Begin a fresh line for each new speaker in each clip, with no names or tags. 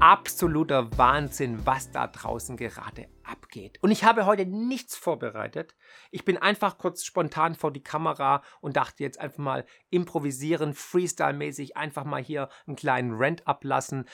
Absoluter Wahnsinn, was da draußen gerade abgeht. Und ich habe heute nichts vorbereitet. Ich bin einfach kurz spontan vor die Kamera und dachte jetzt einfach mal improvisieren, freestyle-mäßig einfach mal hier einen kleinen Rant ablassen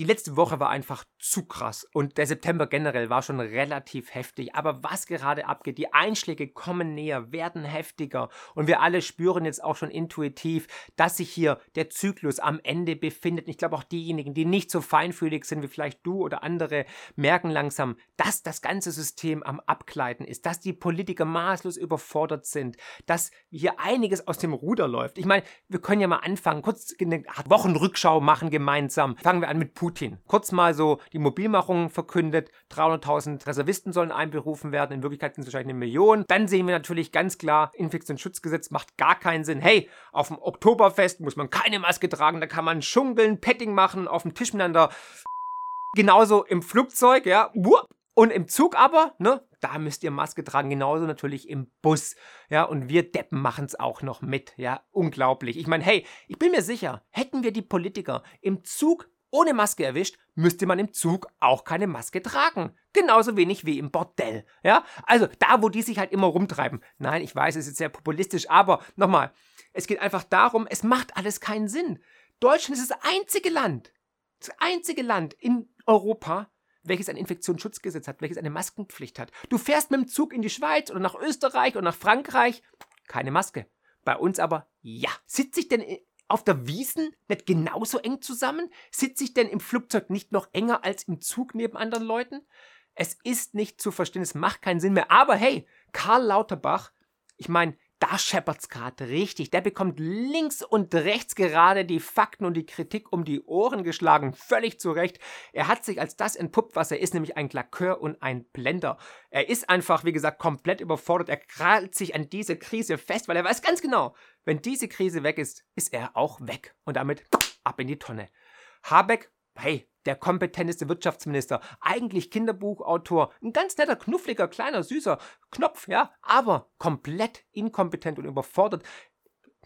die letzte Woche war einfach zu krass und der September generell war schon relativ heftig. Aber was gerade abgeht, die Einschläge kommen näher, werden heftiger und wir alle spüren jetzt auch schon intuitiv, dass sich hier der Zyklus am Ende befindet. Ich glaube auch diejenigen, die nicht so feinfühlig sind wie vielleicht du oder andere, merken langsam, dass das ganze System am Abgleiten ist, dass die Politiker maßlos überfordert sind, dass hier einiges aus dem Ruder läuft. Ich meine, wir können ja mal anfangen, kurz eine Wochenrückschau machen gemeinsam. Fangen wir an mit Putin. Kurz mal so die Mobilmachung verkündet, 300.000 Reservisten sollen einberufen werden, in Wirklichkeit sind es wahrscheinlich eine Million. Dann sehen wir natürlich ganz klar, Infektionsschutzgesetz macht gar keinen Sinn. Hey, auf dem Oktoberfest muss man keine Maske tragen, da kann man schunkeln, Petting machen, auf dem Tisch miteinander. Genauso im Flugzeug, ja, und im Zug aber, ne, da müsst ihr Maske tragen, genauso natürlich im Bus. Ja, und wir Deppen machen es auch noch mit. Ja, unglaublich. Ich meine, hey, ich bin mir sicher, hätten wir die Politiker im Zug ohne Maske erwischt, müsste man im Zug auch keine Maske tragen. Genauso wenig wie im Bordell. Ja? Also da, wo die sich halt immer rumtreiben. Nein, ich weiß, es ist sehr populistisch, aber nochmal, es geht einfach darum, es macht alles keinen Sinn. Deutschland ist das einzige Land, das einzige Land in Europa, welches ein Infektionsschutzgesetz hat, welches eine Maskenpflicht hat. Du fährst mit dem Zug in die Schweiz oder nach Österreich oder nach Frankreich, keine Maske. Bei uns aber ja. Sitze ich denn auf der Wiesen nicht genauso eng zusammen? Sitze ich denn im Flugzeug nicht noch enger als im Zug neben anderen Leuten? Es ist nicht zu verstehen, es macht keinen Sinn mehr. Aber hey, Karl Lauterbach, ich meine, da scheppert's gerade richtig. Der bekommt links und rechts gerade die Fakten und die Kritik um die Ohren geschlagen. Völlig zu Recht. Er hat sich als das entpuppt, was er ist, nämlich ein Klakör und ein Blender. Er ist einfach, wie gesagt, komplett überfordert. Er krallt sich an diese Krise fest, weil er weiß ganz genau, wenn diese Krise weg ist, ist er auch weg. Und damit ab in die Tonne. Habeck, hey, der kompetenteste Wirtschaftsminister, eigentlich Kinderbuchautor, ein ganz netter, knuffliger, kleiner, süßer Knopf, ja, aber komplett inkompetent und überfordert.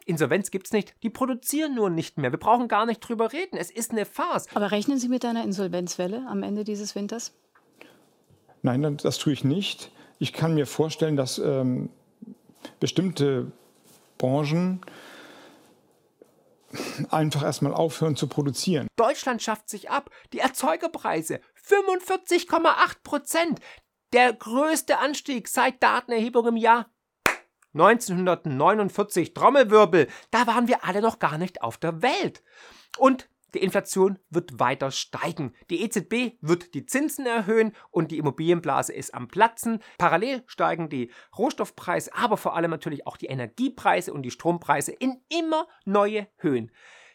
Insolvenz gibt's nicht, die produzieren nur nicht mehr. Wir brauchen gar nicht drüber reden. Es ist eine Farce.
Aber rechnen Sie mit einer Insolvenzwelle am Ende dieses Winters?
Nein, das tue ich nicht. Ich kann mir vorstellen, dass ähm, bestimmte Branchen einfach erstmal aufhören zu produzieren.
Deutschland schafft sich ab. Die Erzeugerpreise 45,8 Prozent. Der größte Anstieg seit Datenerhebung im Jahr 1949. Trommelwirbel. Da waren wir alle noch gar nicht auf der Welt. Und die Inflation wird weiter steigen. Die EZB wird die Zinsen erhöhen und die Immobilienblase ist am Platzen. Parallel steigen die Rohstoffpreise, aber vor allem natürlich auch die Energiepreise und die Strompreise in immer neue Höhen.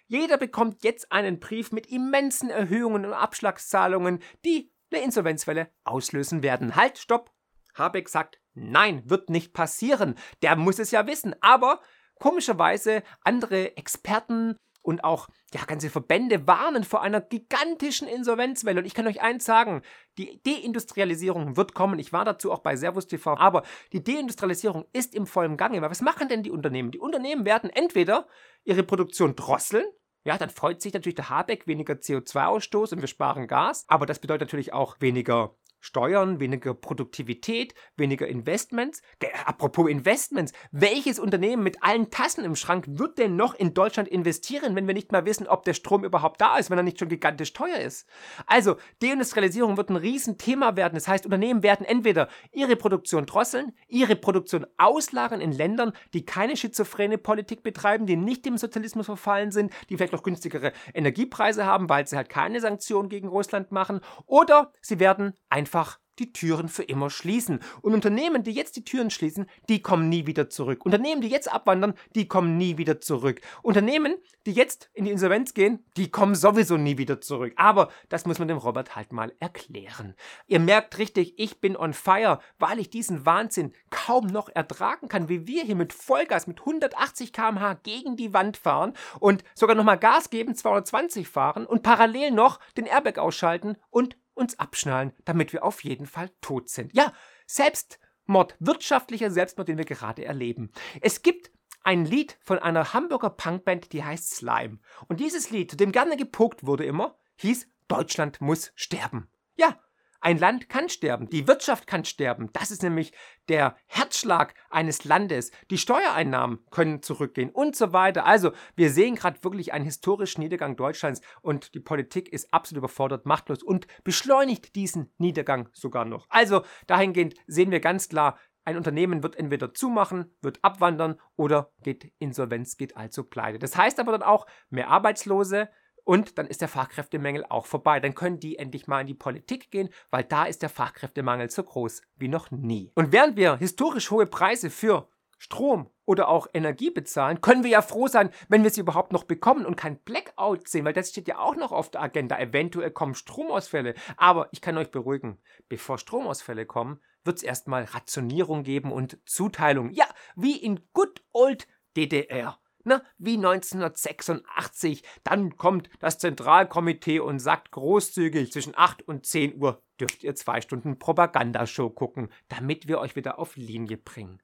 Jeder bekommt jetzt einen Brief mit immensen Erhöhungen und Abschlagszahlungen, die eine Insolvenzwelle auslösen werden. Halt, stopp! Habeck sagt, nein, wird nicht passieren. Der muss es ja wissen. Aber komischerweise andere Experten und auch ja, ganze Verbände warnen vor einer gigantischen Insolvenzwelle. Und ich kann euch eins sagen, die Deindustrialisierung wird kommen. Ich war dazu auch bei Servus TV. Aber die Deindustrialisierung ist im vollen Gange. Weil was machen denn die Unternehmen? Die Unternehmen werden entweder ihre Produktion drosseln, ja, dann freut sich natürlich der Habeck weniger CO2-Ausstoß und wir sparen Gas. Aber das bedeutet natürlich auch weniger Steuern, weniger Produktivität, weniger Investments. Apropos Investments, welches Unternehmen mit allen Tassen im Schrank wird denn noch in Deutschland investieren, wenn wir nicht mal wissen, ob der Strom überhaupt da ist, wenn er nicht schon gigantisch teuer ist? Also, Deindustrialisierung wird ein Riesenthema werden. Das heißt, Unternehmen werden entweder ihre Produktion drosseln, ihre Produktion auslagern in Ländern, die keine schizophrene Politik betreiben, die nicht dem Sozialismus verfallen sind, die vielleicht noch günstigere Energiepreise haben, weil sie halt keine Sanktionen gegen Russland machen, oder sie werden einfach einfach die Türen für immer schließen. Und Unternehmen, die jetzt die Türen schließen, die kommen nie wieder zurück. Unternehmen, die jetzt abwandern, die kommen nie wieder zurück. Unternehmen, die jetzt in die Insolvenz gehen, die kommen sowieso nie wieder zurück. Aber das muss man dem Robert halt mal erklären. Ihr merkt richtig, ich bin on fire, weil ich diesen Wahnsinn kaum noch ertragen kann, wie wir hier mit Vollgas, mit 180 km/h gegen die Wand fahren und sogar nochmal Gas geben, 220 fahren und parallel noch den Airbag ausschalten und uns abschnallen, damit wir auf jeden Fall tot sind. Ja, Selbstmord, wirtschaftlicher Selbstmord, den wir gerade erleben. Es gibt ein Lied von einer Hamburger Punkband, die heißt Slime. Und dieses Lied, zu dem gerne gepokt wurde immer, hieß Deutschland muss sterben. Ja, ein Land kann sterben, die Wirtschaft kann sterben. Das ist nämlich der Herzschlag eines Landes. Die Steuereinnahmen können zurückgehen und so weiter. Also, wir sehen gerade wirklich einen historischen Niedergang Deutschlands und die Politik ist absolut überfordert, machtlos und beschleunigt diesen Niedergang sogar noch. Also, dahingehend sehen wir ganz klar, ein Unternehmen wird entweder zumachen, wird abwandern oder geht insolvenz, geht also pleite. Das heißt aber dann auch mehr Arbeitslose, und dann ist der Fachkräftemangel auch vorbei. Dann können die endlich mal in die Politik gehen, weil da ist der Fachkräftemangel so groß wie noch nie. Und während wir historisch hohe Preise für Strom oder auch Energie bezahlen, können wir ja froh sein, wenn wir sie überhaupt noch bekommen und kein Blackout sehen, weil das steht ja auch noch auf der Agenda. Eventuell kommen Stromausfälle. Aber ich kann euch beruhigen, bevor Stromausfälle kommen, wird es erstmal Rationierung geben und Zuteilung. Ja, wie in good old DDR. Na, wie 1986. Dann kommt das Zentralkomitee und sagt großzügig, zwischen 8 und 10 Uhr dürft ihr zwei Stunden Propagandashow gucken, damit wir euch wieder auf Linie bringen.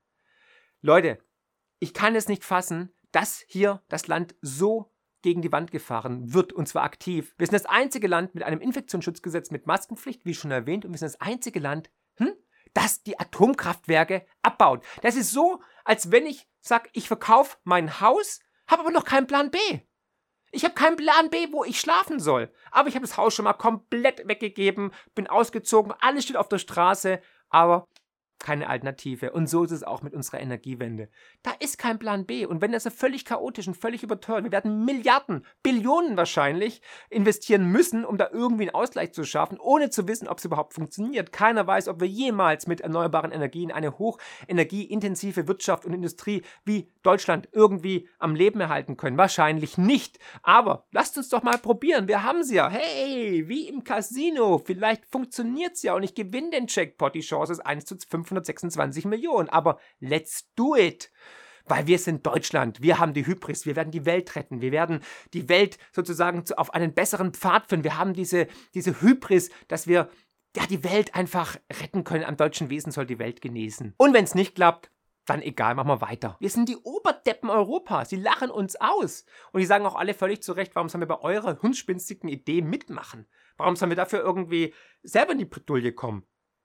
Leute, ich kann es nicht fassen, dass hier das Land so gegen die Wand gefahren wird, und zwar aktiv. Wir sind das einzige Land mit einem Infektionsschutzgesetz mit Maskenpflicht, wie schon erwähnt, und wir sind das einzige Land, hm, das die Atomkraftwerke abbaut. Das ist so, als wenn ich sage, ich verkaufe mein Haus, habe aber noch keinen Plan B. Ich habe keinen Plan B, wo ich schlafen soll. Aber ich habe das Haus schon mal komplett weggegeben, bin ausgezogen, alles steht auf der Straße, aber keine Alternative. Und so ist es auch mit unserer Energiewende. Da ist kein Plan B. Und wenn das völlig chaotisch und völlig überteuert, wir werden Milliarden, Billionen wahrscheinlich investieren müssen, um da irgendwie einen Ausgleich zu schaffen, ohne zu wissen, ob es überhaupt funktioniert. Keiner weiß, ob wir jemals mit erneuerbaren Energien eine hochenergieintensive Wirtschaft und Industrie wie Deutschland irgendwie am Leben erhalten können. Wahrscheinlich nicht. Aber lasst uns doch mal probieren. Wir haben sie ja. Hey, wie im Casino. Vielleicht funktioniert es ja und ich gewinne den Jackpot. Die Chance ist 1 zu 5 526 Millionen. Aber let's do it! Weil wir sind Deutschland, wir haben die Hybris, wir werden die Welt retten, wir werden die Welt sozusagen auf einen besseren Pfad führen. Wir haben diese, diese Hybris, dass wir ja, die Welt einfach retten können. Am deutschen Wesen soll die Welt genießen. Und wenn es nicht klappt, dann egal, machen wir weiter. Wir sind die Oberdeppen Europas. Sie lachen uns aus. Und die sagen auch alle völlig zu Recht, warum sollen wir bei eurer hundspinstigen Idee mitmachen? Warum sollen wir dafür irgendwie selber in die Bredouille kommen?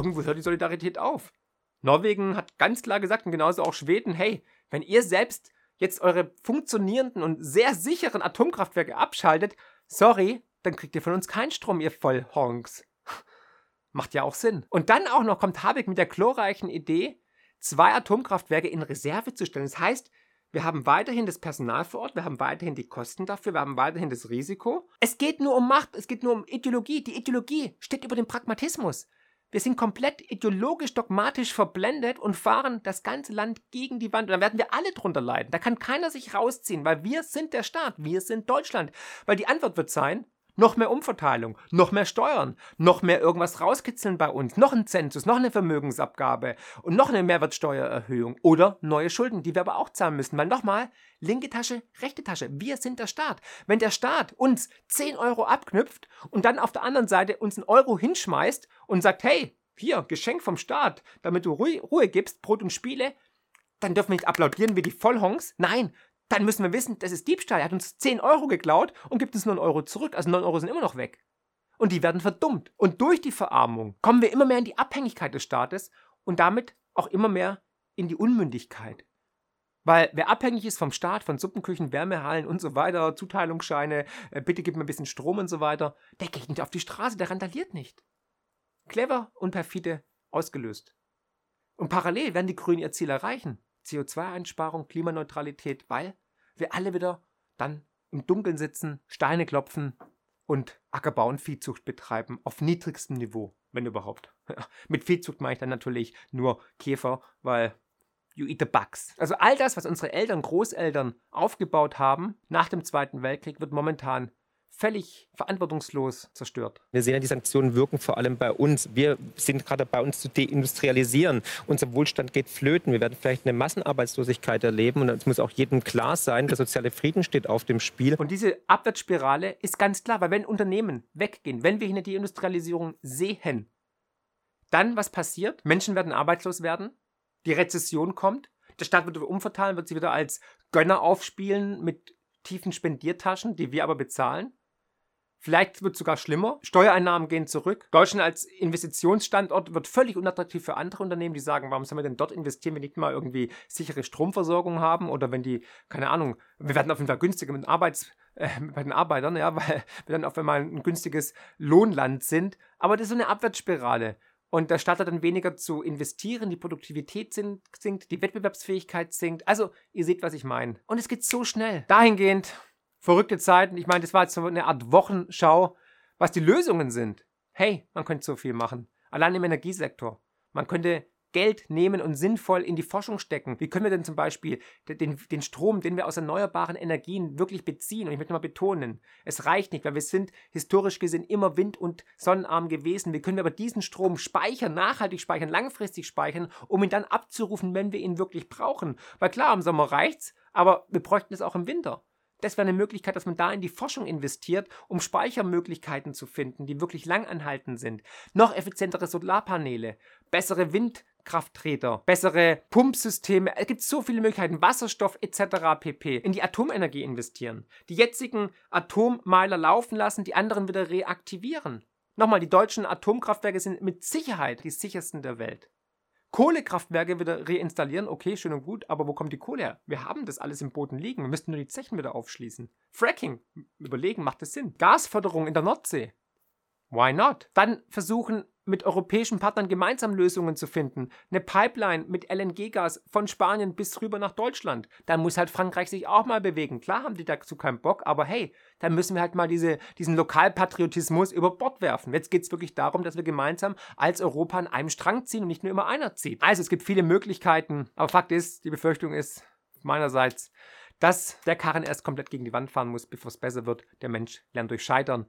irgendwo hört die Solidarität auf. Norwegen hat ganz klar gesagt und genauso auch Schweden, hey, wenn ihr selbst jetzt eure funktionierenden und sehr sicheren Atomkraftwerke abschaltet, sorry, dann kriegt ihr von uns keinen Strom, ihr Vollhonks. Macht ja auch Sinn. Und dann auch noch kommt Habeck mit der glorreichen Idee, zwei Atomkraftwerke in Reserve zu stellen. Das heißt, wir haben weiterhin das Personal vor Ort, wir haben weiterhin die Kosten dafür, wir haben weiterhin das Risiko. Es geht nur um Macht, es geht nur um Ideologie. Die Ideologie steht über dem Pragmatismus. Wir sind komplett ideologisch, dogmatisch verblendet und fahren das ganze Land gegen die Wand. Und dann werden wir alle drunter leiden. Da kann keiner sich rausziehen, weil wir sind der Staat, wir sind Deutschland. Weil die Antwort wird sein, noch mehr Umverteilung, noch mehr Steuern, noch mehr irgendwas rauskitzeln bei uns, noch ein Zensus, noch eine Vermögensabgabe und noch eine Mehrwertsteuererhöhung oder neue Schulden, die wir aber auch zahlen müssen. Weil nochmal, linke Tasche, rechte Tasche, wir sind der Staat. Wenn der Staat uns 10 Euro abknüpft und dann auf der anderen Seite uns einen Euro hinschmeißt und sagt, hey, hier, Geschenk vom Staat, damit du Ruhe, Ruhe gibst, Brot und Spiele, dann dürfen wir nicht applaudieren wie die Vollhongs. Nein, dann müssen wir wissen, das ist Diebstahl. Er hat uns 10 Euro geklaut und gibt uns nur einen Euro zurück. Also 9 Euro sind immer noch weg. Und die werden verdummt. Und durch die Verarmung kommen wir immer mehr in die Abhängigkeit des Staates und damit auch immer mehr in die Unmündigkeit. Weil wer abhängig ist vom Staat, von Suppenküchen, Wärmehallen und so weiter, Zuteilungsscheine, äh, bitte gib mir ein bisschen Strom und so weiter, der geht nicht auf die Straße, der randaliert nicht. Clever und perfide ausgelöst. Und parallel werden die Grünen ihr Ziel erreichen. CO2-Einsparung, Klimaneutralität, weil wir alle wieder dann im Dunkeln sitzen, Steine klopfen und Ackerbau und Viehzucht betreiben auf niedrigstem Niveau, wenn überhaupt. Mit Viehzucht meine ich dann natürlich nur Käfer, weil you eat the bugs. Also all das, was unsere Eltern, Großeltern aufgebaut haben nach dem Zweiten Weltkrieg, wird momentan völlig verantwortungslos zerstört.
Wir sehen ja, die Sanktionen wirken vor allem bei uns. Wir sind gerade bei uns zu deindustrialisieren. Unser Wohlstand geht flöten. Wir werden vielleicht eine Massenarbeitslosigkeit erleben. Und es muss auch jedem klar sein, der soziale Frieden steht auf dem Spiel.
Und diese Abwärtsspirale ist ganz klar, weil wenn Unternehmen weggehen, wenn wir eine Deindustrialisierung sehen, dann was passiert? Menschen werden arbeitslos werden, die Rezession kommt, der Staat wird umverteilen, wird sie wieder als Gönner aufspielen mit tiefen Spendiertaschen, die wir aber bezahlen. Vielleicht wird es sogar schlimmer. Steuereinnahmen gehen zurück. Deutschland als Investitionsstandort wird völlig unattraktiv für andere Unternehmen, die sagen, warum sollen wir denn dort investieren, wenn wir nicht mal irgendwie sichere Stromversorgung haben oder wenn die, keine Ahnung, wir werden auf jeden Fall günstiger mit Arbeits, äh, bei den Arbeitern, ja, weil wir dann auf einmal ein günstiges Lohnland sind. Aber das ist so eine Abwärtsspirale. Und der Staat hat dann weniger zu investieren, die Produktivität sinkt, die Wettbewerbsfähigkeit sinkt. Also, ihr seht, was ich meine. Und es geht so schnell. Dahingehend, verrückte Zeiten. Ich meine, das war jetzt so eine Art Wochenschau, was die Lösungen sind. Hey, man könnte so viel machen. Allein im Energiesektor. Man könnte Geld nehmen und sinnvoll in die Forschung stecken? Wie können wir denn zum Beispiel den, den Strom, den wir aus erneuerbaren Energien wirklich beziehen? Und ich möchte mal betonen, es reicht nicht, weil wir sind historisch gesehen immer wind- und sonnenarm gewesen. Wie können wir aber diesen Strom speichern, nachhaltig speichern, langfristig speichern, um ihn dann abzurufen, wenn wir ihn wirklich brauchen? Weil klar, im Sommer reicht's, aber wir bräuchten es auch im Winter. Das wäre eine Möglichkeit, dass man da in die Forschung investiert, um Speichermöglichkeiten zu finden, die wirklich langanhaltend sind. Noch effizientere Solarpaneele, bessere Windkrafttreter, bessere Pumpsysteme. Es gibt so viele Möglichkeiten. Wasserstoff etc. pp. In die Atomenergie investieren. Die jetzigen Atommeiler laufen lassen, die anderen wieder reaktivieren. Nochmal, die deutschen Atomkraftwerke sind mit Sicherheit die sichersten der Welt. Kohlekraftwerke wieder reinstallieren, okay, schön und gut, aber wo kommt die Kohle her? Wir haben das alles im Boden liegen. Wir müssten nur die Zechen wieder aufschließen. Fracking, überlegen, macht das Sinn? Gasförderung in der Nordsee. Why not? Dann versuchen, mit europäischen Partnern gemeinsam Lösungen zu finden. Eine Pipeline mit LNG-Gas von Spanien bis rüber nach Deutschland. Dann muss halt Frankreich sich auch mal bewegen. Klar haben die dazu keinen Bock, aber hey, dann müssen wir halt mal diese, diesen Lokalpatriotismus über Bord werfen. Jetzt geht es wirklich darum, dass wir gemeinsam als Europa an einem Strang ziehen und nicht nur immer einer zieht. Also es gibt viele Möglichkeiten, aber Fakt ist, die Befürchtung ist meinerseits, dass der Karren erst komplett gegen die Wand fahren muss, bevor es besser wird. Der Mensch lernt durch Scheitern.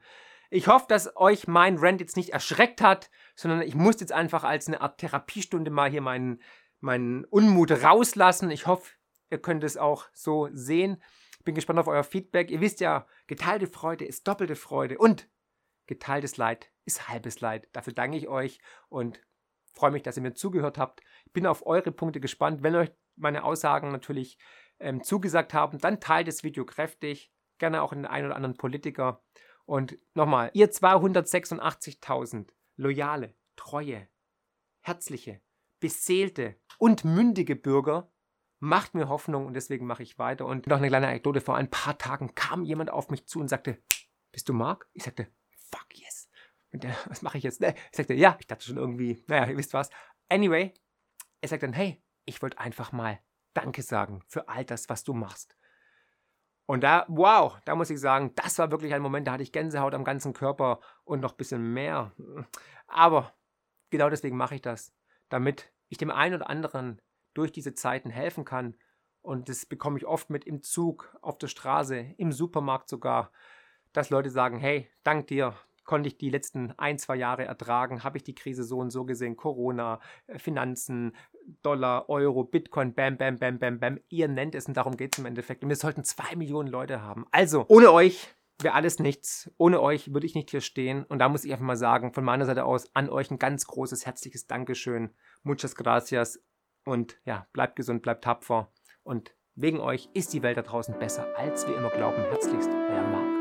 Ich hoffe, dass euch mein Rant jetzt nicht erschreckt hat, sondern ich muss jetzt einfach als eine Art Therapiestunde mal hier meinen, meinen Unmut rauslassen. Ich hoffe, ihr könnt es auch so sehen. Ich bin gespannt auf euer Feedback. Ihr wisst ja, geteilte Freude ist doppelte Freude und geteiltes Leid ist halbes Leid. Dafür danke ich euch und freue mich, dass ihr mir zugehört habt. Ich bin auf eure Punkte gespannt. Wenn euch meine Aussagen natürlich ähm, zugesagt haben, dann teilt das Video kräftig. Gerne auch in den einen oder anderen Politiker. Und nochmal, ihr 286.000 loyale, treue, herzliche, beseelte und mündige Bürger macht mir Hoffnung und deswegen mache ich weiter. Und noch eine kleine Anekdote: Vor ein paar Tagen kam jemand auf mich zu und sagte: Bist du Mark? Ich sagte: Fuck yes. Und der, was mache ich jetzt? Ne? Ich sagte: Ja, ich dachte schon irgendwie, naja, ihr wisst was. Anyway, er sagt dann: Hey, ich wollte einfach mal Danke sagen für all das, was du machst. Und da, wow, da muss ich sagen, das war wirklich ein Moment, da hatte ich Gänsehaut am ganzen Körper und noch ein bisschen mehr. Aber genau deswegen mache ich das, damit ich dem einen oder anderen durch diese Zeiten helfen kann. Und das bekomme ich oft mit im Zug, auf der Straße, im Supermarkt sogar, dass Leute sagen, hey, dank dir, konnte ich die letzten ein, zwei Jahre ertragen? Habe ich die Krise so und so gesehen? Corona, äh, Finanzen, Dollar, Euro, Bitcoin, bam, bam, bam, bam, bam. Ihr nennt es und darum geht es im Endeffekt. Und wir sollten zwei Millionen Leute haben. Also, ohne euch wäre alles nichts. Ohne euch würde ich nicht hier stehen. Und da muss ich einfach mal sagen, von meiner Seite aus an euch ein ganz großes, herzliches Dankeschön. Muchas gracias. Und ja, bleibt gesund, bleibt tapfer. Und wegen euch ist die Welt da draußen besser, als wir immer glauben. Herzlichst, euer Marc.